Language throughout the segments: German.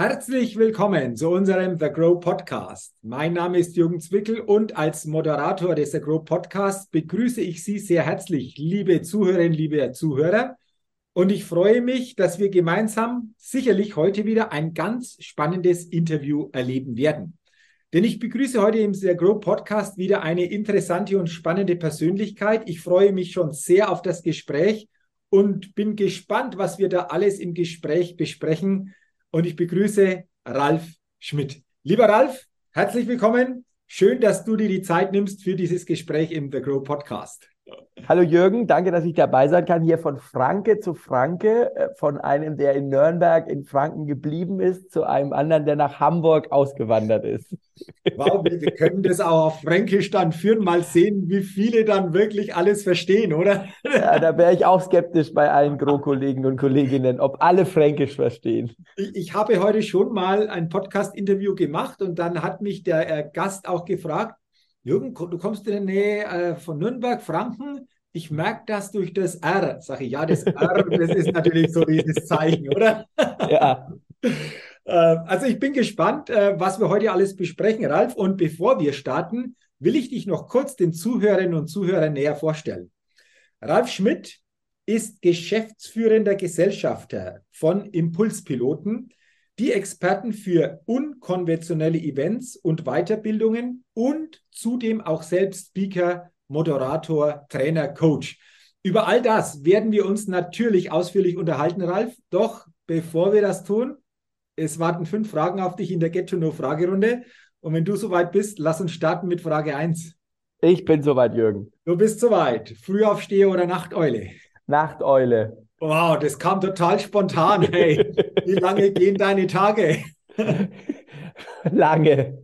Herzlich willkommen zu unserem The Grow Podcast. Mein Name ist Jürgen Zwickel und als Moderator des The Grow Podcasts begrüße ich Sie sehr herzlich, liebe Zuhörerinnen, liebe Zuhörer. Und ich freue mich, dass wir gemeinsam sicherlich heute wieder ein ganz spannendes Interview erleben werden. Denn ich begrüße heute im The Grow Podcast wieder eine interessante und spannende Persönlichkeit. Ich freue mich schon sehr auf das Gespräch und bin gespannt, was wir da alles im Gespräch besprechen und ich begrüße Ralf Schmidt. Lieber Ralf, herzlich willkommen. Schön, dass du dir die Zeit nimmst für dieses Gespräch im The Grow Podcast. Hallo Jürgen, danke, dass ich dabei sein kann. Hier von Franke zu Franke, äh, von einem, der in Nürnberg in Franken geblieben ist, zu einem anderen, der nach Hamburg ausgewandert ist. Wow, wir können das auch auf Fränkisch dann führen, mal sehen, wie viele dann wirklich alles verstehen, oder? Ja, da wäre ich auch skeptisch bei allen Gro-Kollegen und Kolleginnen, ob alle Fränkisch verstehen. Ich, ich habe heute schon mal ein Podcast-Interview gemacht und dann hat mich der äh, Gast auch gefragt, Jürgen, du kommst in der Nähe äh, von Nürnberg, Franken. Ich merke das durch das R. Sage ich, ja, das R, das ist natürlich so dieses Zeichen, oder? Ja. Äh, also ich bin gespannt, äh, was wir heute alles besprechen, Ralf. Und bevor wir starten, will ich dich noch kurz den Zuhörerinnen und Zuhörern näher vorstellen. Ralf Schmidt ist geschäftsführender Gesellschafter von Impulspiloten, die Experten für unkonventionelle Events und Weiterbildungen und zudem auch selbst Speaker, Moderator, Trainer, Coach. Über all das werden wir uns natürlich ausführlich unterhalten, Ralf. Doch bevor wir das tun, es warten fünf Fragen auf dich in der Get-to-Know-Fragerunde. Und wenn du soweit bist, lass uns starten mit Frage 1. Ich bin soweit, Jürgen. Du bist soweit. Frühaufsteher oder Nachteule? Nachteule. Wow, das kam total spontan. Hey, wie lange gehen deine Tage? Lange.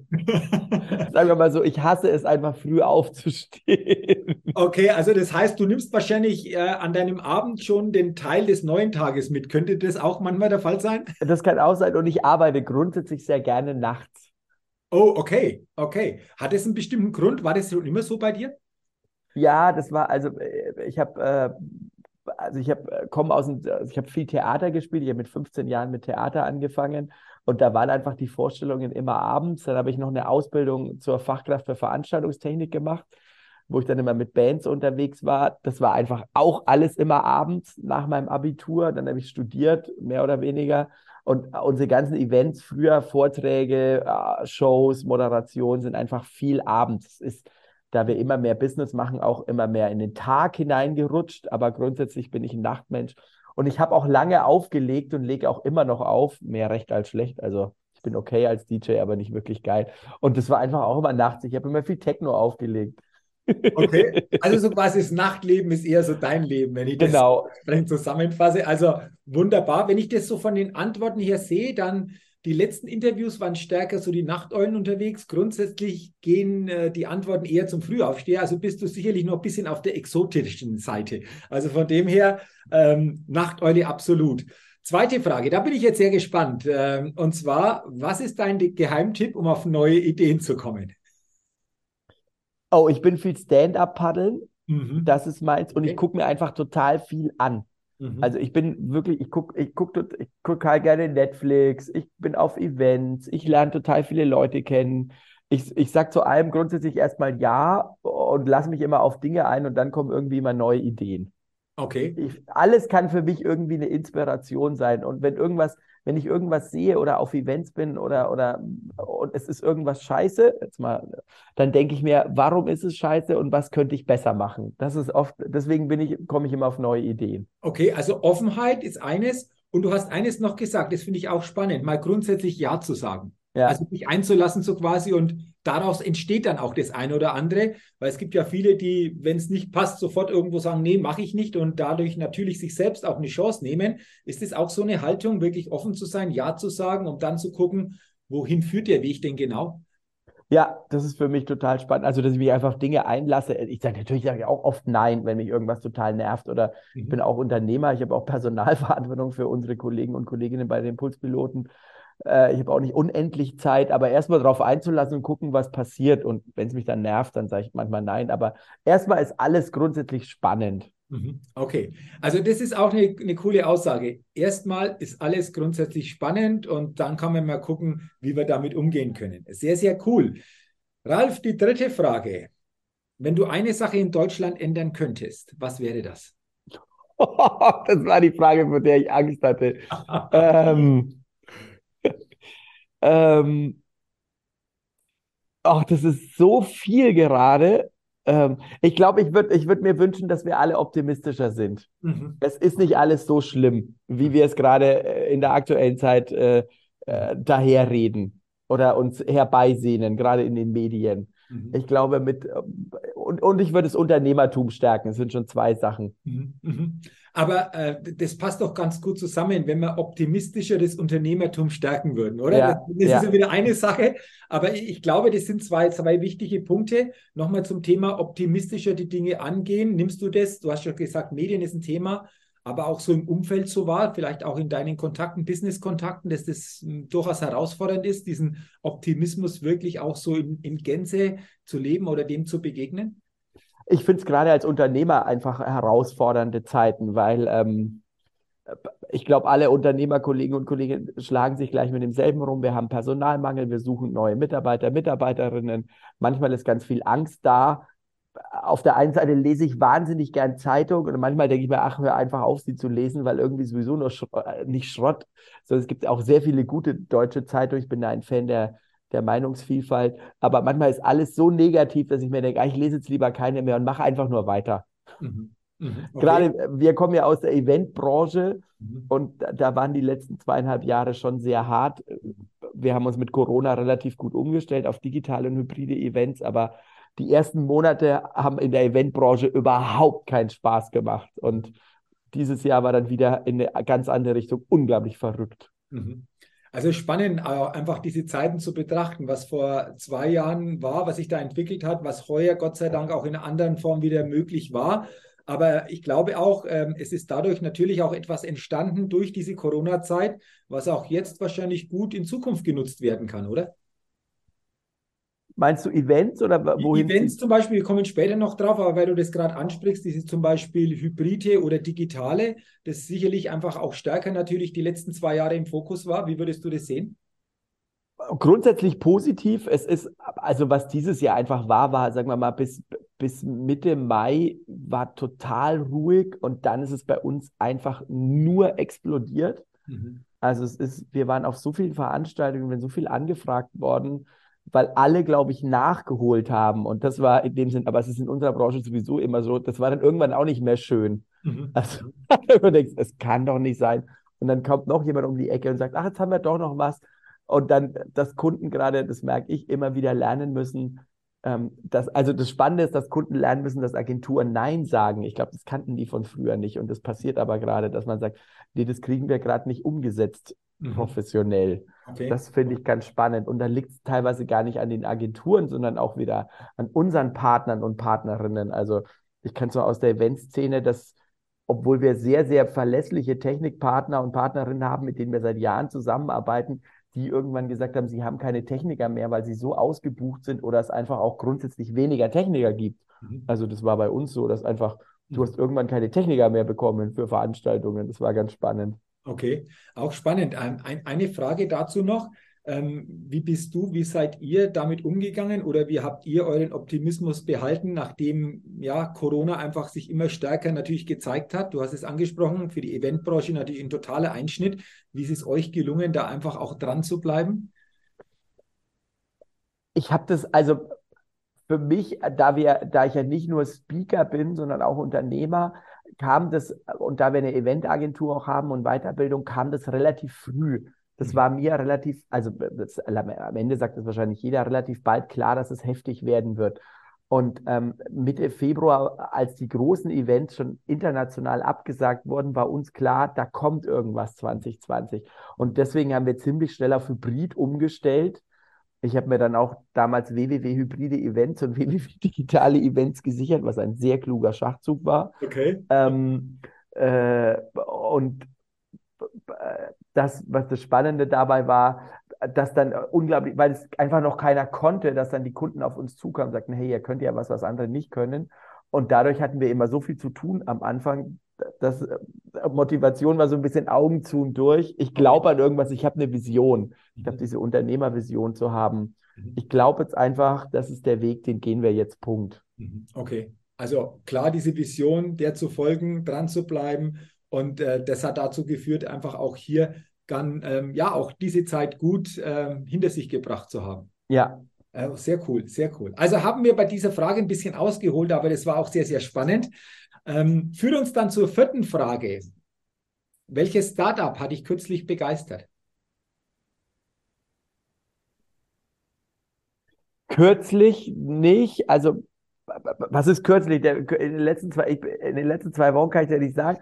Sagen wir mal so, ich hasse es einfach früh aufzustehen. Okay, also das heißt, du nimmst wahrscheinlich äh, an deinem Abend schon den Teil des neuen Tages mit. Könnte das auch manchmal der Fall sein? Das kann auch sein und ich arbeite grundsätzlich sehr gerne nachts. Oh, okay, okay. Hat es einen bestimmten Grund? War das schon immer so bei dir? Ja, das war, also äh, ich habe äh, also ich habe äh, komme aus dem, also ich habe viel Theater gespielt, ich habe mit 15 Jahren mit Theater angefangen und da waren einfach die Vorstellungen immer abends. Dann habe ich noch eine Ausbildung zur Fachkraft für Veranstaltungstechnik gemacht, wo ich dann immer mit Bands unterwegs war. Das war einfach auch alles immer abends nach meinem Abitur. Dann habe ich studiert, mehr oder weniger. Und unsere ganzen Events früher, Vorträge, äh, Shows, Moderation sind einfach viel abends. Es ist da wir immer mehr Business machen, auch immer mehr in den Tag hineingerutscht. Aber grundsätzlich bin ich ein Nachtmensch. Und ich habe auch lange aufgelegt und lege auch immer noch auf, mehr recht als schlecht. Also ich bin okay als DJ, aber nicht wirklich geil. Und das war einfach auch immer nachts. Ich habe immer viel Techno aufgelegt. Okay, also so quasi das Nachtleben ist eher so dein Leben, wenn ich das genau. zusammenfasse. Also wunderbar. Wenn ich das so von den Antworten her sehe, dann die letzten Interviews waren stärker so die Nachteulen unterwegs. Grundsätzlich gehen äh, die Antworten eher zum Frühaufsteher. Also bist du sicherlich noch ein bisschen auf der exotischen Seite. Also von dem her ähm, Nachteule absolut. Zweite Frage, da bin ich jetzt sehr gespannt. Ähm, und zwar, was ist dein Geheimtipp, um auf neue Ideen zu kommen? Oh, ich bin viel Stand-up paddeln. Mhm. Das ist meins. Und okay. ich gucke mir einfach total viel an. Mhm. Also ich bin wirklich, ich gucke ich guck, ich guck total gerne Netflix, ich bin auf Events, ich lerne total viele Leute kennen. Ich, ich sage zu allem grundsätzlich erstmal ja und lasse mich immer auf Dinge ein und dann kommen irgendwie immer neue Ideen. Okay. Ich, alles kann für mich irgendwie eine Inspiration sein. Und wenn irgendwas, wenn ich irgendwas sehe oder auf Events bin oder, oder und es ist irgendwas scheiße, jetzt mal, dann denke ich mir, warum ist es scheiße und was könnte ich besser machen? Das ist oft, deswegen bin ich, komme ich immer auf neue Ideen. Okay, also Offenheit ist eines und du hast eines noch gesagt, das finde ich auch spannend, mal grundsätzlich Ja zu sagen. Ja. Also sich einzulassen so quasi und daraus entsteht dann auch das eine oder andere, weil es gibt ja viele, die, wenn es nicht passt, sofort irgendwo sagen, nee, mache ich nicht und dadurch natürlich sich selbst auch eine Chance nehmen. Ist es auch so eine Haltung, wirklich offen zu sein, Ja zu sagen, um dann zu gucken, wohin führt der Weg denn genau? Ja, das ist für mich total spannend. Also, dass ich mich einfach Dinge einlasse. Ich sage natürlich sage auch oft Nein, wenn mich irgendwas total nervt. Oder mhm. ich bin auch Unternehmer, ich habe auch Personalverantwortung für unsere Kollegen und Kolleginnen bei den Impulspiloten. Äh, ich habe auch nicht unendlich Zeit, aber erstmal darauf einzulassen und gucken, was passiert. Und wenn es mich dann nervt, dann sage ich manchmal nein. Aber erstmal ist alles grundsätzlich spannend. Mhm. Okay, also das ist auch eine, eine coole Aussage. Erstmal ist alles grundsätzlich spannend und dann kann man mal gucken, wie wir damit umgehen können. Sehr, sehr cool. Ralf, die dritte Frage. Wenn du eine Sache in Deutschland ändern könntest, was wäre das? das war die Frage, vor der ich Angst hatte. ähm, ähm, ach, das ist so viel gerade. Ähm, ich glaube, ich würde ich würd mir wünschen, dass wir alle optimistischer sind. Mhm. Es ist nicht alles so schlimm, wie wir es gerade äh, in der aktuellen Zeit äh, äh, daherreden oder uns herbeisehnen, gerade in den Medien. Mhm. Ich glaube, mit und, und ich würde das Unternehmertum stärken. Das sind schon zwei Sachen. Mhm. Aber äh, das passt doch ganz gut zusammen, wenn wir optimistischer das Unternehmertum stärken würden, oder? Ja, das, das ja. ist ja wieder eine Sache. Aber ich, ich, glaube, das sind zwei, zwei wichtige Punkte. Nochmal zum Thema optimistischer die Dinge angehen. Nimmst du das? Du hast schon gesagt, Medien ist ein Thema aber auch so im Umfeld so war, vielleicht auch in deinen Kontakten, Business-Kontakten, dass das hm, durchaus herausfordernd ist, diesen Optimismus wirklich auch so in, in Gänze zu leben oder dem zu begegnen? Ich finde es gerade als Unternehmer einfach herausfordernde Zeiten, weil ähm, ich glaube, alle Unternehmerkollegen und Kollegen schlagen sich gleich mit demselben rum. Wir haben Personalmangel, wir suchen neue Mitarbeiter, Mitarbeiterinnen. Manchmal ist ganz viel Angst da auf der einen Seite lese ich wahnsinnig gern Zeitung und manchmal denke ich mir, ach, hör einfach auf, sie zu lesen, weil irgendwie sowieso nur Sch äh, nicht Schrott, sondern es gibt auch sehr viele gute deutsche Zeitungen. Ich bin da ein Fan der, der Meinungsvielfalt. Aber manchmal ist alles so negativ, dass ich mir denke, ach, ich lese jetzt lieber keine mehr und mache einfach nur weiter. Mhm. Mhm. Okay. Gerade äh, wir kommen ja aus der Eventbranche mhm. und da, da waren die letzten zweieinhalb Jahre schon sehr hart. Wir haben uns mit Corona relativ gut umgestellt auf digitale und hybride Events, aber die ersten Monate haben in der Eventbranche überhaupt keinen Spaß gemacht. Und dieses Jahr war dann wieder in eine ganz andere Richtung unglaublich verrückt. Mhm. Also spannend, äh, einfach diese Zeiten zu betrachten, was vor zwei Jahren war, was sich da entwickelt hat, was heuer Gott sei Dank auch in einer anderen Form wieder möglich war. Aber ich glaube auch, ähm, es ist dadurch natürlich auch etwas entstanden durch diese Corona-Zeit, was auch jetzt wahrscheinlich gut in Zukunft genutzt werden kann, oder? Meinst du Events oder wohin? Events zum Beispiel, wir kommen später noch drauf, aber weil du das gerade ansprichst, dieses zum Beispiel Hybride oder Digitale, das sicherlich einfach auch stärker natürlich die letzten zwei Jahre im Fokus war. Wie würdest du das sehen? Grundsätzlich positiv. Es ist, also was dieses Jahr einfach war, war, sagen wir mal, bis, bis Mitte Mai war total ruhig und dann ist es bei uns einfach nur explodiert. Mhm. Also es ist, wir waren auf so vielen Veranstaltungen, wir sind so viel angefragt worden weil alle, glaube ich, nachgeholt haben. Und das war in dem Sinn, aber es ist in unserer Branche sowieso immer so, das war dann irgendwann auch nicht mehr schön. Mhm. Also, du denkst, es kann doch nicht sein. Und dann kommt noch jemand um die Ecke und sagt, ach, jetzt haben wir doch noch was. Und dann, dass Kunden gerade, das merke ich, immer wieder lernen müssen, ähm, dass, also das Spannende ist, dass Kunden lernen müssen, dass Agenturen Nein sagen. Ich glaube, das kannten die von früher nicht. Und das passiert aber gerade, dass man sagt, nee, das kriegen wir gerade nicht umgesetzt mhm. professionell. Okay. Das finde ich ganz spannend. Und da liegt es teilweise gar nicht an den Agenturen, sondern auch wieder an unseren Partnern und Partnerinnen. Also ich kann so aus der Eventszene, dass obwohl wir sehr, sehr verlässliche Technikpartner und Partnerinnen haben, mit denen wir seit Jahren zusammenarbeiten, die irgendwann gesagt haben, sie haben keine Techniker mehr, weil sie so ausgebucht sind oder es einfach auch grundsätzlich weniger Techniker gibt. Mhm. Also das war bei uns so, dass einfach, du mhm. hast irgendwann keine Techniker mehr bekommen für Veranstaltungen. Das war ganz spannend. Okay, auch spannend. Ein, eine Frage dazu noch. Ähm, wie bist du, wie seid ihr damit umgegangen oder wie habt ihr euren Optimismus behalten, nachdem ja Corona einfach sich immer stärker natürlich gezeigt hat? Du hast es angesprochen, für die Eventbranche natürlich ein totaler Einschnitt. Wie ist es euch gelungen, da einfach auch dran zu bleiben? Ich habe das, also für mich, da wir, da ich ja nicht nur Speaker bin, sondern auch Unternehmer, kam das, und da wir eine Eventagentur auch haben und Weiterbildung, kam das relativ früh. Das mhm. war mir relativ, also das, am Ende sagt es wahrscheinlich jeder, relativ bald klar, dass es heftig werden wird. Und ähm, Mitte Februar, als die großen Events schon international abgesagt wurden, war uns klar, da kommt irgendwas 2020. Und deswegen haben wir ziemlich schnell auf Hybrid umgestellt ich habe mir dann auch damals www Hybride Events und www Digitale Events gesichert, was ein sehr kluger Schachzug war. Okay. Ähm, äh, und äh, das, was das Spannende dabei war, dass dann unglaublich, weil es einfach noch keiner konnte, dass dann die Kunden auf uns zukamen und sagten, hey, ihr könnt ja was, was andere nicht können. und dadurch hatten wir immer so viel zu tun am Anfang, dass äh, Motivation war so ein bisschen Augen zu und durch. Ich glaube an irgendwas, ich habe eine Vision. Ich habe mhm. diese Unternehmervision zu haben. Mhm. Ich glaube jetzt einfach, das ist der Weg, den gehen wir jetzt. Punkt. Mhm. Okay. Also klar, diese Vision, der zu folgen, dran zu bleiben. Und äh, das hat dazu geführt, einfach auch hier dann ähm, ja auch diese Zeit gut äh, hinter sich gebracht zu haben. Ja. Äh, sehr cool, sehr cool. Also haben wir bei dieser Frage ein bisschen ausgeholt, aber das war auch sehr, sehr spannend. Ähm, führt uns dann zur vierten Frage. Welches Startup hat dich kürzlich begeistert? Kürzlich nicht. Also, was ist kürzlich? In, den letzten zwei, in den letzten zwei Wochen kann ich ja nicht sagen.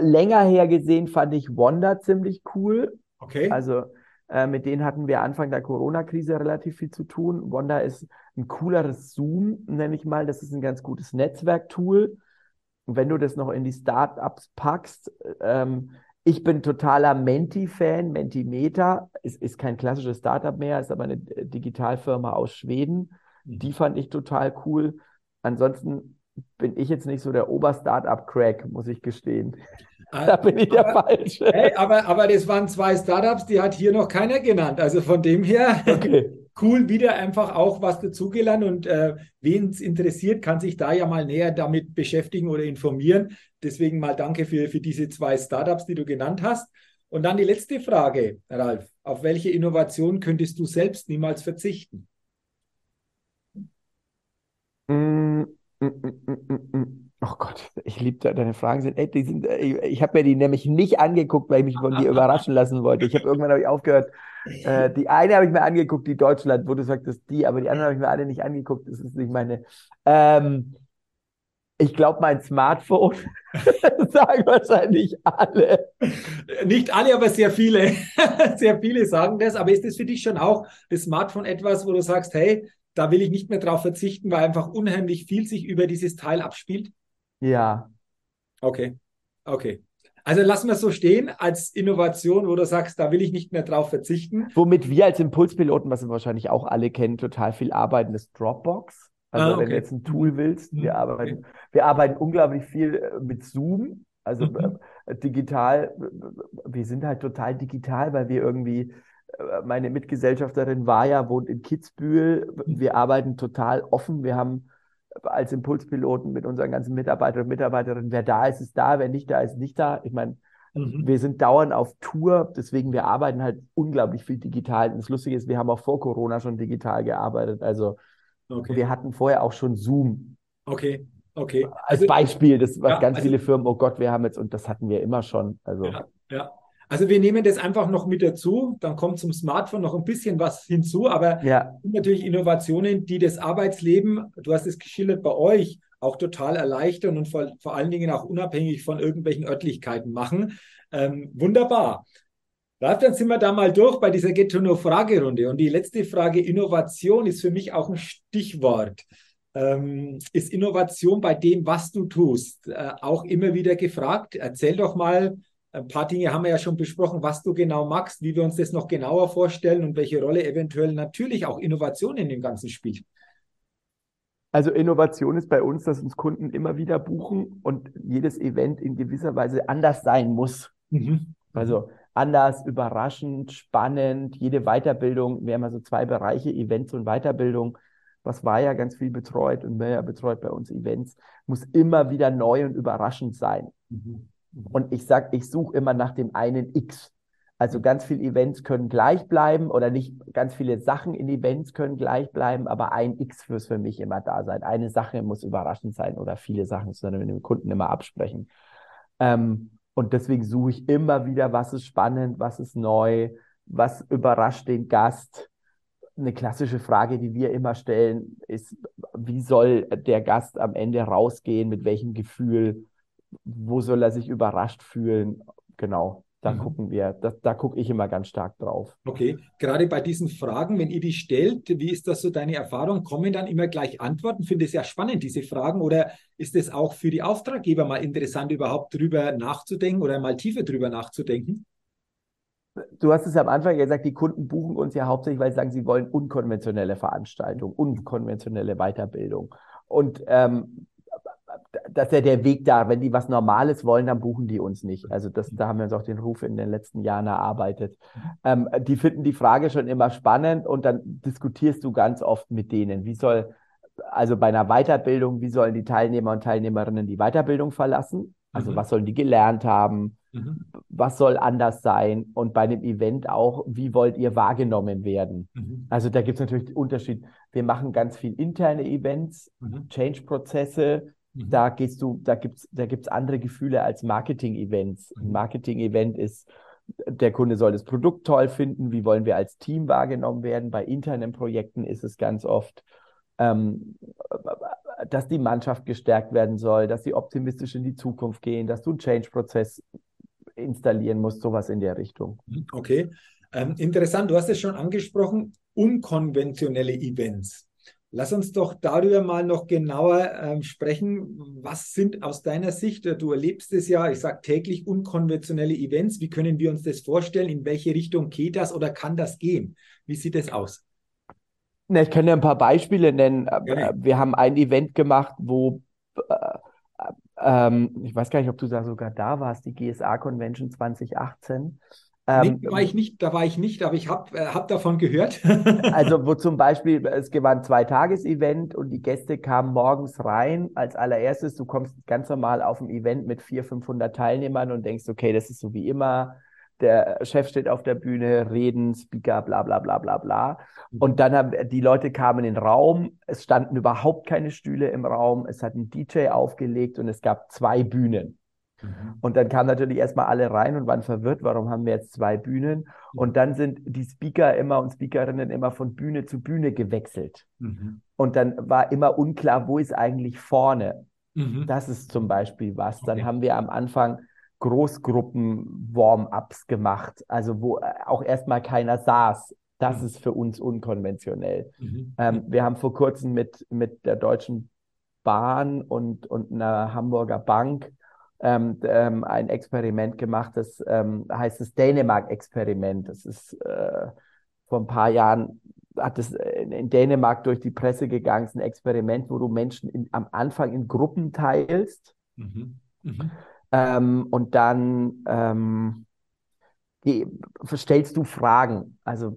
Länger her gesehen fand ich Wanda ziemlich cool. Okay. Also, äh, mit denen hatten wir Anfang der Corona-Krise relativ viel zu tun. Wanda ist ein cooleres Zoom, nenne ich mal. Das ist ein ganz gutes Netzwerktool. Und wenn du das noch in die Startups packst, ähm, ich bin totaler Menti-Fan. Mentimeter ist, ist kein klassisches Startup mehr, ist aber eine Digitalfirma aus Schweden. Mhm. Die fand ich total cool. Ansonsten bin ich jetzt nicht so der Ober-Startup-Crack, muss ich gestehen. Äh, da bin ich der aber, Falsche. Hey, aber, aber das waren zwei Startups, die hat hier noch keiner genannt. Also von dem her. Okay cool, wieder einfach auch was dazugelernt und äh, wen es interessiert, kann sich da ja mal näher damit beschäftigen oder informieren. Deswegen mal danke für, für diese zwei Startups, die du genannt hast. Und dann die letzte Frage, Ralf. Auf welche Innovation könntest du selbst niemals verzichten? Mm, mm, mm, oh Gott, ich liebe deine Fragen. Sind, ey, die sind, ich habe mir die nämlich nicht angeguckt, weil ich mich von dir überraschen lassen wollte. Ich habe irgendwann habe ich aufgehört, äh, die eine habe ich mir angeguckt, die Deutschland, wo du sagtest, die, aber die anderen habe ich mir alle nicht angeguckt. Das ist nicht meine. Ähm, ich glaube, mein Smartphone, sagen wahrscheinlich alle. Nicht alle, aber sehr viele. sehr viele sagen das. Aber ist das für dich schon auch das Smartphone etwas, wo du sagst, hey, da will ich nicht mehr drauf verzichten, weil einfach unheimlich viel sich über dieses Teil abspielt? Ja. Okay. Okay. Also lassen wir es so stehen als Innovation, wo du sagst, da will ich nicht mehr drauf verzichten. Womit wir als Impulspiloten, was wir wahrscheinlich auch alle kennen, total viel arbeiten, ist Dropbox. Also ah, okay. wenn du jetzt ein Tool willst, wir, mhm. arbeiten, okay. wir arbeiten unglaublich viel äh, mit Zoom, also mhm. Äh, digital. Wir sind halt total digital, weil wir irgendwie, äh, meine Mitgesellschafterin war ja, wohnt in Kitzbühel. Mhm. Wir arbeiten total offen. Wir haben als Impulspiloten mit unseren ganzen Mitarbeitern und Mitarbeiterinnen, wer da ist, ist da, wer nicht da ist, nicht da. Ich meine, mhm. wir sind dauernd auf Tour, deswegen wir arbeiten halt unglaublich viel digital. Und das Lustige ist, wir haben auch vor Corona schon digital gearbeitet. Also okay. wir hatten vorher auch schon Zoom. Okay. Okay. Als also, Beispiel, das was ja, ganz also, viele Firmen, oh Gott, wir haben jetzt, und das hatten wir immer schon. Also. Ja, ja. Also wir nehmen das einfach noch mit dazu. Dann kommt zum Smartphone noch ein bisschen was hinzu, aber ja. natürlich Innovationen, die das Arbeitsleben, du hast es geschildert, bei euch auch total erleichtern und vor, vor allen Dingen auch unabhängig von irgendwelchen Örtlichkeiten machen. Ähm, wunderbar. Ralf, dann sind wir da mal durch bei dieser Get-to-Know-Fragerunde. Und die letzte Frage, Innovation, ist für mich auch ein Stichwort. Ähm, ist Innovation bei dem, was du tust, äh, auch immer wieder gefragt? Erzähl doch mal, ein paar Dinge haben wir ja schon besprochen, was du genau magst, wie wir uns das noch genauer vorstellen und welche Rolle eventuell natürlich auch Innovation in dem Ganzen spielt. Also Innovation ist bei uns, dass uns Kunden immer wieder buchen und jedes Event in gewisser Weise anders sein muss. Mhm. Also anders, überraschend, spannend. Jede Weiterbildung, wir haben also zwei Bereiche, Events und Weiterbildung. Was war ja ganz viel betreut und mehr betreut bei uns Events, muss immer wieder neu und überraschend sein. Mhm. Und ich sage, ich suche immer nach dem einen X. Also ganz viele Events können gleich bleiben oder nicht ganz viele Sachen in Events können gleich bleiben, aber ein X muss für mich immer da sein. Eine Sache muss überraschend sein oder viele Sachen, sondern mit dem Kunden immer absprechen. Ähm, und deswegen suche ich immer wieder, was ist spannend, was ist neu, was überrascht den Gast. Eine klassische Frage, die wir immer stellen, ist, wie soll der Gast am Ende rausgehen, mit welchem Gefühl? Wo soll er sich überrascht fühlen? Genau, da mhm. gucken wir, da, da gucke ich immer ganz stark drauf. Okay, gerade bei diesen Fragen, wenn ihr die stellt, wie ist das so deine Erfahrung? Kommen dann immer gleich Antworten? Finde es ja spannend, diese Fragen. Oder ist es auch für die Auftraggeber mal interessant, überhaupt drüber nachzudenken oder mal tiefer drüber nachzudenken? Du hast es am Anfang gesagt, die Kunden buchen uns ja hauptsächlich, weil sie sagen, sie wollen unkonventionelle Veranstaltungen, unkonventionelle Weiterbildung. Und ähm, das ist ja der Weg da. Wenn die was Normales wollen, dann buchen die uns nicht. Also das, da haben wir uns auch den Ruf in den letzten Jahren erarbeitet. Ähm, die finden die Frage schon immer spannend und dann diskutierst du ganz oft mit denen. Wie soll, also bei einer Weiterbildung, wie sollen die Teilnehmer und Teilnehmerinnen die Weiterbildung verlassen? Also mhm. was sollen die gelernt haben? Mhm. Was soll anders sein? Und bei einem Event auch, wie wollt ihr wahrgenommen werden? Mhm. Also da gibt es natürlich Unterschied. Wir machen ganz viel interne Events, mhm. Change-Prozesse. Mhm. Da gehst du, da gibt's, da gibt's andere Gefühle als Marketing-Events. Ein mhm. Marketing-Event ist, der Kunde soll das Produkt toll finden. Wie wollen wir als Team wahrgenommen werden? Bei internen Projekten ist es ganz oft, ähm, dass die Mannschaft gestärkt werden soll, dass sie optimistisch in die Zukunft gehen, dass du einen Change-Prozess installieren musst, sowas in der Richtung. Mhm, okay. Ähm, interessant, du hast es schon angesprochen, unkonventionelle Events. Lass uns doch darüber mal noch genauer ähm, sprechen. Was sind aus deiner Sicht, du erlebst es ja, ich sage täglich, unkonventionelle Events. Wie können wir uns das vorstellen? In welche Richtung geht das oder kann das gehen? Wie sieht es aus? Na, ich kann dir ein paar Beispiele nennen. Ja. Wir haben ein Event gemacht, wo äh, ähm, ich weiß gar nicht, ob du da sogar da warst, die GSA-Convention 2018. Ähm, nee, da war ich nicht, da war ich nicht, aber ich habe äh, hab davon gehört. also wo zum Beispiel, es war ein Zwei-Tages-Event und die Gäste kamen morgens rein. Als allererstes, du kommst ganz normal auf ein Event mit 400, 500 Teilnehmern und denkst, okay, das ist so wie immer der Chef steht auf der Bühne, reden, Speaker, bla bla bla bla bla. Mhm. Und dann haben die Leute kamen in den Raum, es standen überhaupt keine Stühle im Raum, es hat ein DJ aufgelegt und es gab zwei Bühnen. Mhm. Und dann kamen natürlich erstmal alle rein und waren verwirrt, warum haben wir jetzt zwei Bühnen? Und dann sind die Speaker immer und Speakerinnen immer von Bühne zu Bühne gewechselt. Mhm. Und dann war immer unklar, wo ist eigentlich vorne? Mhm. Das ist zum Beispiel was. Dann okay. haben wir am Anfang Großgruppen-Warm-ups gemacht, also wo äh, auch erstmal keiner saß. Das mhm. ist für uns unkonventionell. Mhm. Ähm, wir haben vor kurzem mit, mit der Deutschen Bahn und, und einer Hamburger Bank ähm, ähm, ein Experiment gemacht, das ähm, heißt das Dänemark-Experiment. Das ist äh, vor ein paar Jahren hat es in, Dänemark durch die Presse gegangen, es ist ein Experiment, wo du Menschen in, am Anfang in Gruppen teilst. Mhm. Mhm. Ähm, und dann ähm, die, stellst du Fragen. Also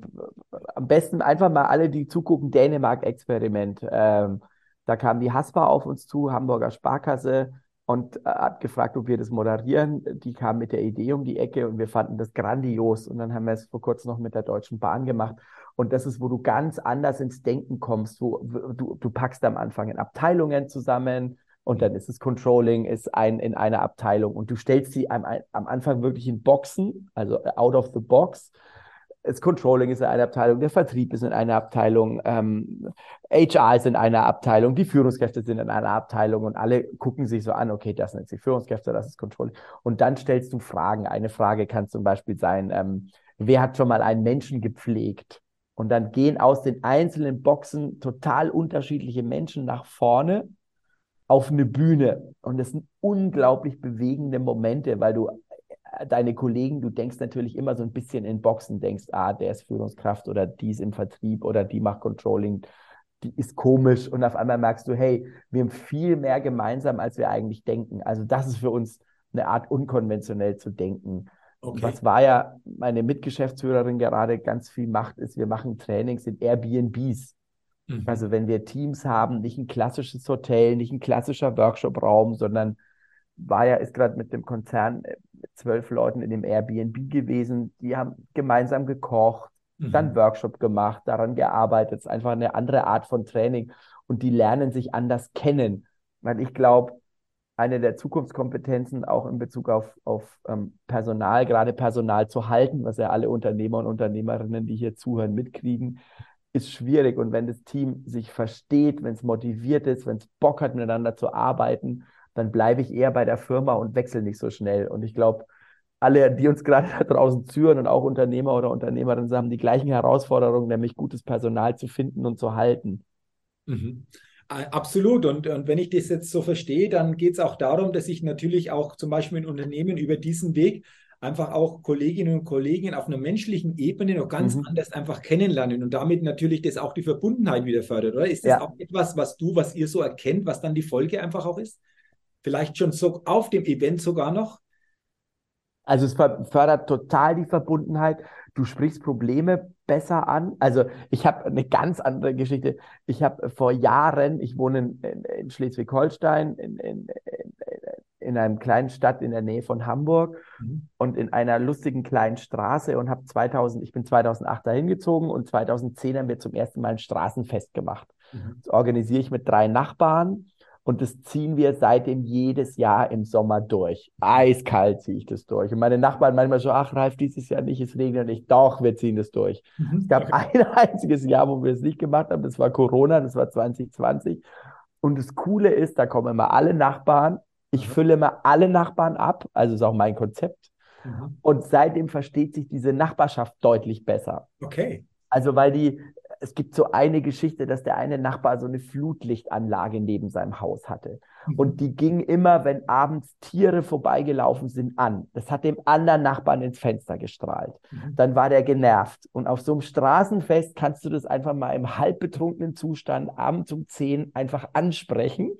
am besten einfach mal alle, die zugucken, Dänemark-Experiment. Ähm, da kam die Haspa auf uns zu, Hamburger Sparkasse, und äh, hat gefragt, ob wir das moderieren. Die kam mit der Idee um die Ecke und wir fanden das grandios. Und dann haben wir es vor kurzem noch mit der Deutschen Bahn gemacht. Und das ist, wo du ganz anders ins Denken kommst. Wo, du, du packst am Anfang in Abteilungen zusammen, und dann ist es Controlling, ist ein in einer Abteilung und du stellst sie am, am Anfang wirklich in Boxen, also out of the box. Das Controlling ist in einer Abteilung, der Vertrieb ist in einer Abteilung, ähm, HR ist in einer Abteilung, die Führungskräfte sind in einer Abteilung und alle gucken sich so an, okay, das sind die Führungskräfte, das ist Controlling. Und dann stellst du Fragen. Eine Frage kann zum Beispiel sein, ähm, wer hat schon mal einen Menschen gepflegt? Und dann gehen aus den einzelnen Boxen total unterschiedliche Menschen nach vorne auf eine Bühne. Und das sind unglaublich bewegende Momente, weil du deine Kollegen, du denkst natürlich immer so ein bisschen in Boxen, denkst, ah, der ist Führungskraft oder die ist im Vertrieb oder die macht Controlling, die ist komisch und auf einmal merkst du, hey, wir haben viel mehr gemeinsam, als wir eigentlich denken. Also das ist für uns eine Art unkonventionell zu denken. Okay. Was war ja meine Mitgeschäftsführerin gerade ganz viel macht, ist, wir machen Trainings in Airbnbs. Mhm. Also wenn wir Teams haben, nicht ein klassisches Hotel, nicht ein klassischer Workshop-Raum, sondern war ja, ist gerade mit dem Konzern äh, mit zwölf Leuten in dem Airbnb gewesen, die haben gemeinsam gekocht, mhm. dann Workshop gemacht, daran gearbeitet. Es ist einfach eine andere Art von Training und die lernen sich anders kennen. Weil ich glaube, eine der Zukunftskompetenzen auch in Bezug auf, auf ähm, Personal, gerade Personal zu halten, was ja alle Unternehmer und Unternehmerinnen, die hier zuhören, mitkriegen, ist schwierig. Und wenn das Team sich versteht, wenn es motiviert ist, wenn es Bock hat, miteinander zu arbeiten, dann bleibe ich eher bei der Firma und wechsle nicht so schnell. Und ich glaube, alle, die uns gerade da draußen zuhören und auch Unternehmer oder Unternehmerinnen haben die gleichen Herausforderungen, nämlich gutes Personal zu finden und zu halten. Mhm. Absolut. Und, und wenn ich das jetzt so verstehe, dann geht es auch darum, dass ich natürlich auch zum Beispiel in Unternehmen über diesen Weg einfach auch Kolleginnen und Kollegen auf einer menschlichen Ebene noch ganz mhm. anders einfach kennenlernen und damit natürlich das auch die Verbundenheit wieder fördert, oder? Ist das ja. auch etwas, was du, was ihr so erkennt, was dann die Folge einfach auch ist? Vielleicht schon so auf dem Event sogar noch? Also es fördert total die Verbundenheit. Du sprichst Probleme besser an. Also ich habe eine ganz andere Geschichte. Ich habe vor Jahren, ich wohne in, in Schleswig-Holstein, in, in, in einer kleinen Stadt in der Nähe von Hamburg mhm. und in einer lustigen kleinen Straße und habe 2000, ich bin 2008 dahin gezogen und 2010 haben wir zum ersten Mal ein Straßenfest gemacht. Mhm. Das organisiere ich mit drei Nachbarn und das ziehen wir seitdem jedes Jahr im Sommer durch. Eiskalt ziehe ich das durch. Und meine Nachbarn manchmal so, ach Ralf, dieses Jahr nicht, es regnet nicht. Doch, wir ziehen das durch. Mhm. Es gab ein einziges Jahr, wo wir es nicht gemacht haben. Das war Corona, das war 2020. Und das Coole ist, da kommen immer alle Nachbarn. Ich mhm. fülle immer alle Nachbarn ab. Also ist auch mein Konzept. Mhm. Und seitdem versteht sich diese Nachbarschaft deutlich besser. Okay. Also, weil die, es gibt so eine Geschichte, dass der eine Nachbar so eine Flutlichtanlage neben seinem Haus hatte. Mhm. Und die ging immer, wenn abends Tiere vorbeigelaufen sind, an. Das hat dem anderen Nachbarn ins Fenster gestrahlt. Mhm. Dann war der genervt. Und auf so einem Straßenfest kannst du das einfach mal im halbbetrunkenen Zustand abends um 10 einfach ansprechen,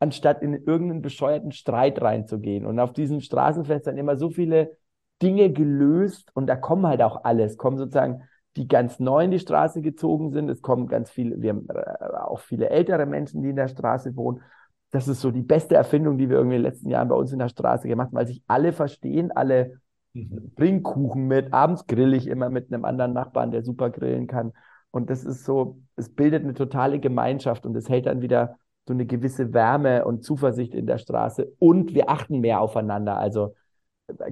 anstatt in irgendeinen bescheuerten Streit reinzugehen. Und auf diesem Straßenfest dann immer so viele Dinge gelöst und da kommen halt auch alles, kommen sozusagen die ganz neu in die Straße gezogen sind. Es kommen ganz viele, wir haben äh, auch viele ältere Menschen, die in der Straße wohnen. Das ist so die beste Erfindung, die wir irgendwie in den letzten Jahren bei uns in der Straße gemacht haben, weil sich alle verstehen, alle mhm. bringen Kuchen mit. Abends grill ich immer mit einem anderen Nachbarn, der super grillen kann. Und das ist so, es bildet eine totale Gemeinschaft und es hält dann wieder so eine gewisse Wärme und Zuversicht in der Straße. Und wir achten mehr aufeinander. Also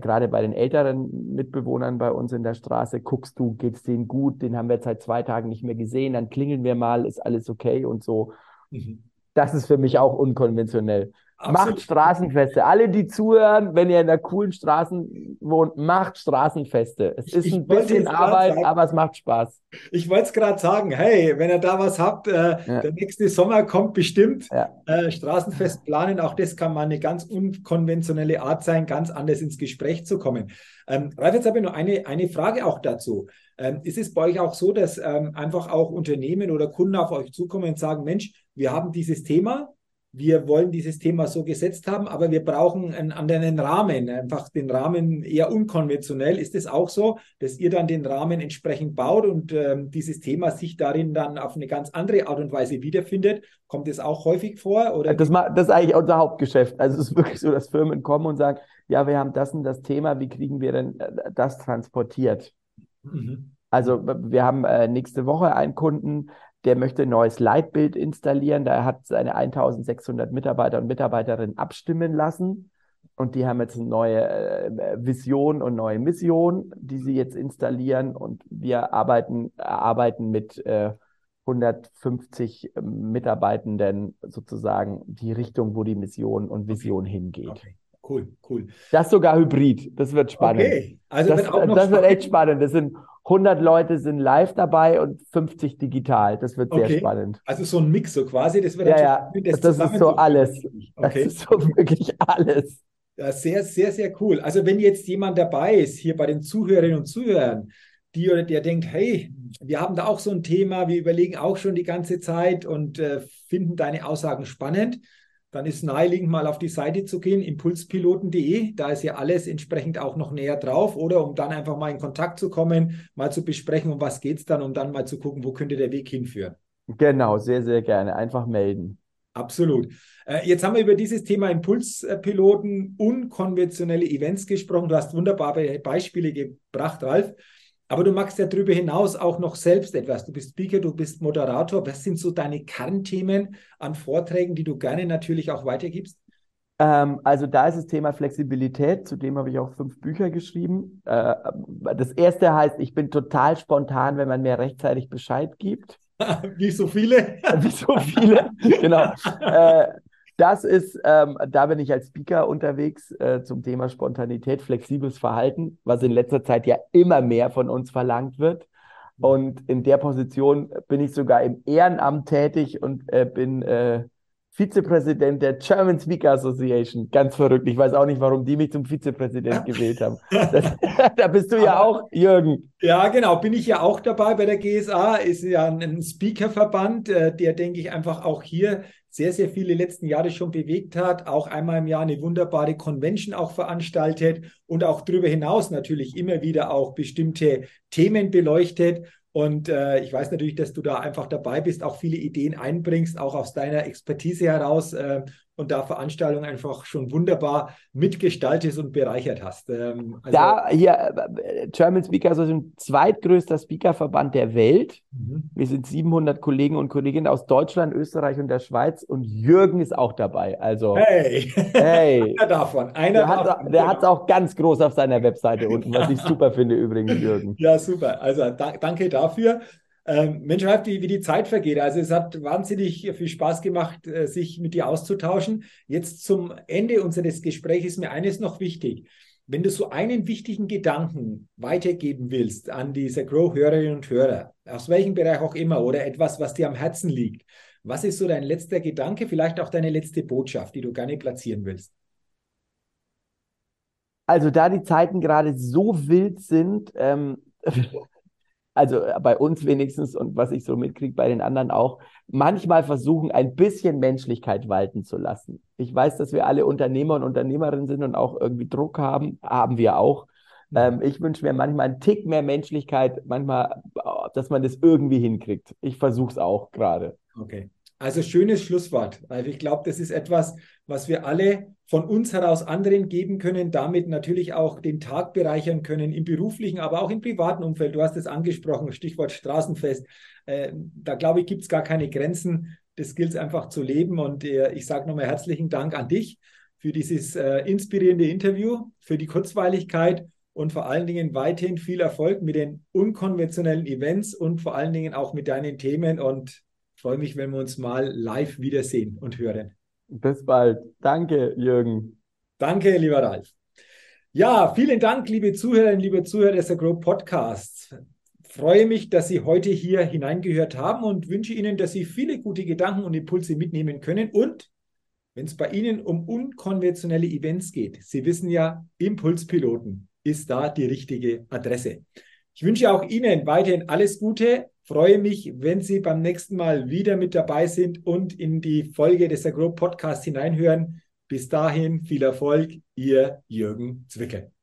gerade bei den älteren Mitbewohnern bei uns in der Straße, guckst du, geht es denen gut, den haben wir jetzt seit zwei Tagen nicht mehr gesehen, dann klingeln wir mal, ist alles okay und so. Mhm. Das ist für mich auch unkonventionell. Absolut. Macht Straßenfeste. Alle, die zuhören, wenn ihr in der coolen Straßen wohnt, macht Straßenfeste. Es ist ich, ein bisschen Arbeit, sagen, aber es macht Spaß. Ich wollte es gerade sagen, hey, wenn ihr da was habt, äh, ja. der nächste Sommer kommt bestimmt. Ja. Äh, Straßenfest planen, auch das kann mal eine ganz unkonventionelle Art sein, ganz anders ins Gespräch zu kommen. Ähm, Ralf, jetzt habe ich noch eine, eine Frage auch dazu. Ähm, ist es bei euch auch so, dass ähm, einfach auch Unternehmen oder Kunden auf euch zukommen und sagen, Mensch, wir haben dieses Thema, wir wollen dieses Thema so gesetzt haben, aber wir brauchen einen anderen Rahmen, einfach den Rahmen eher unkonventionell. Ist es auch so, dass ihr dann den Rahmen entsprechend baut und ähm, dieses Thema sich darin dann auf eine ganz andere Art und Weise wiederfindet? Kommt es auch häufig vor? Oder? Das, das ist eigentlich unser Hauptgeschäft. Also es ist wirklich so, dass Firmen kommen und sagen, ja, wir haben das und das Thema, wie kriegen wir denn äh, das transportiert? Mhm. Also wir haben äh, nächste Woche einen Kunden, der möchte ein neues Leitbild installieren. Da hat seine 1600 Mitarbeiter und Mitarbeiterinnen abstimmen lassen. Und die haben jetzt eine neue äh, Vision und neue Mission, die sie jetzt installieren. Und wir arbeiten, arbeiten mit äh, 150 Mitarbeitenden sozusagen die Richtung, wo die Mission und Vision okay. hingeht. Okay. Cool, cool. Das sogar hybrid. Das wird spannend. Okay, also das, wird, das wird echt spannend. Das sind 100 Leute sind live dabei und 50 digital. Das wird sehr okay. spannend. Also so ein Mix so quasi. Das wird ja, ja. Das, das ist so alles. Okay. Das ist so wirklich alles. Ja, sehr, sehr, sehr cool. Also wenn jetzt jemand dabei ist, hier bei den Zuhörerinnen und Zuhörern, die oder der denkt, hey, wir haben da auch so ein Thema, wir überlegen auch schon die ganze Zeit und äh, finden deine Aussagen spannend, dann ist naheliegend mal auf die Seite zu gehen, impulspiloten.de. Da ist ja alles entsprechend auch noch näher drauf. Oder um dann einfach mal in Kontakt zu kommen, mal zu besprechen, um was geht es dann, um dann mal zu gucken, wo könnte der Weg hinführen. Genau, sehr, sehr gerne. Einfach melden. Absolut. Äh, jetzt haben wir über dieses Thema Impulspiloten, unkonventionelle Events gesprochen. Du hast wunderbare Beispiele gebracht, Ralf. Aber du machst ja darüber hinaus auch noch selbst etwas. Du bist Speaker, du bist Moderator. Was sind so deine Kernthemen an Vorträgen, die du gerne natürlich auch weitergibst? Ähm, also da ist das Thema Flexibilität, zu dem habe ich auch fünf Bücher geschrieben. Äh, das erste heißt, ich bin total spontan, wenn man mir rechtzeitig Bescheid gibt. Wie so viele? Wie so viele, genau. Äh, das ist, ähm, da bin ich als Speaker unterwegs äh, zum Thema Spontanität, flexibles Verhalten, was in letzter Zeit ja immer mehr von uns verlangt wird. Und in der Position bin ich sogar im Ehrenamt tätig und äh, bin äh, Vizepräsident der German Speaker Association. Ganz verrückt. Ich weiß auch nicht, warum die mich zum Vizepräsident gewählt haben. Das, da bist du ja auch, Jürgen. Ja, genau. Bin ich ja auch dabei bei der GSA. Ist ja ein Speakerverband, äh, der, denke ich, einfach auch hier sehr, sehr viele letzten Jahre schon bewegt hat, auch einmal im Jahr eine wunderbare Convention auch veranstaltet und auch darüber hinaus natürlich immer wieder auch bestimmte Themen beleuchtet. Und äh, ich weiß natürlich, dass du da einfach dabei bist, auch viele Ideen einbringst, auch aus deiner Expertise heraus. Äh, und da Veranstaltungen einfach schon wunderbar mitgestaltet und bereichert hast. Ähm, also da hier, German Speaker Association, zweitgrößter Speakerverband der Welt. Mhm. Wir sind 700 Kollegen und Kolleginnen aus Deutschland, Österreich und der Schweiz und Jürgen ist auch dabei. Also, hey, hey. einer davon. Einer der davon. der hat es auch ganz groß auf seiner Webseite unten, was ich super finde übrigens, Jürgen. Ja, super. Also da, danke dafür. Ähm, Mensch, wie, wie die Zeit vergeht. Also es hat wahnsinnig viel Spaß gemacht, äh, sich mit dir auszutauschen. Jetzt zum Ende unseres Gesprächs ist mir eines noch wichtig. Wenn du so einen wichtigen Gedanken weitergeben willst an diese Grow-Hörerinnen und Hörer, aus welchem Bereich auch immer, oder etwas, was dir am Herzen liegt, was ist so dein letzter Gedanke, vielleicht auch deine letzte Botschaft, die du gerne platzieren willst? Also da die Zeiten gerade so wild sind, ähm, also äh, bei uns wenigstens und was ich so mitkriege bei den anderen auch, manchmal versuchen, ein bisschen Menschlichkeit walten zu lassen. Ich weiß, dass wir alle Unternehmer und Unternehmerinnen sind und auch irgendwie Druck haben, haben wir auch. Mhm. Ähm, ich wünsche mir manchmal einen Tick mehr Menschlichkeit, manchmal, dass man das irgendwie hinkriegt. Ich versuche es auch gerade. Okay. Also schönes Schlusswort. Also ich glaube, das ist etwas, was wir alle von uns heraus anderen geben können, damit natürlich auch den Tag bereichern können, im beruflichen, aber auch im privaten Umfeld. Du hast es angesprochen, Stichwort Straßenfest. Äh, da glaube ich, gibt es gar keine Grenzen. Das gilt es einfach zu leben. Und äh, ich sage nochmal herzlichen Dank an dich für dieses äh, inspirierende Interview, für die Kurzweiligkeit und vor allen Dingen weiterhin viel Erfolg mit den unkonventionellen Events und vor allen Dingen auch mit deinen Themen. Und freue mich, wenn wir uns mal live wiedersehen und hören. Bis bald. Danke, Jürgen. Danke, lieber Ralf. Ja, vielen Dank, liebe Zuhörerinnen, liebe Zuhörer des Agro Podcasts. Freue mich, dass Sie heute hier hineingehört haben und wünsche Ihnen, dass Sie viele gute Gedanken und Impulse mitnehmen können. Und wenn es bei Ihnen um unkonventionelle Events geht, Sie wissen ja, Impulspiloten ist da die richtige Adresse. Ich wünsche auch Ihnen weiterhin alles Gute, freue mich, wenn Sie beim nächsten Mal wieder mit dabei sind und in die Folge des Agro Podcasts hineinhören. Bis dahin viel Erfolg, Ihr Jürgen Zwickel.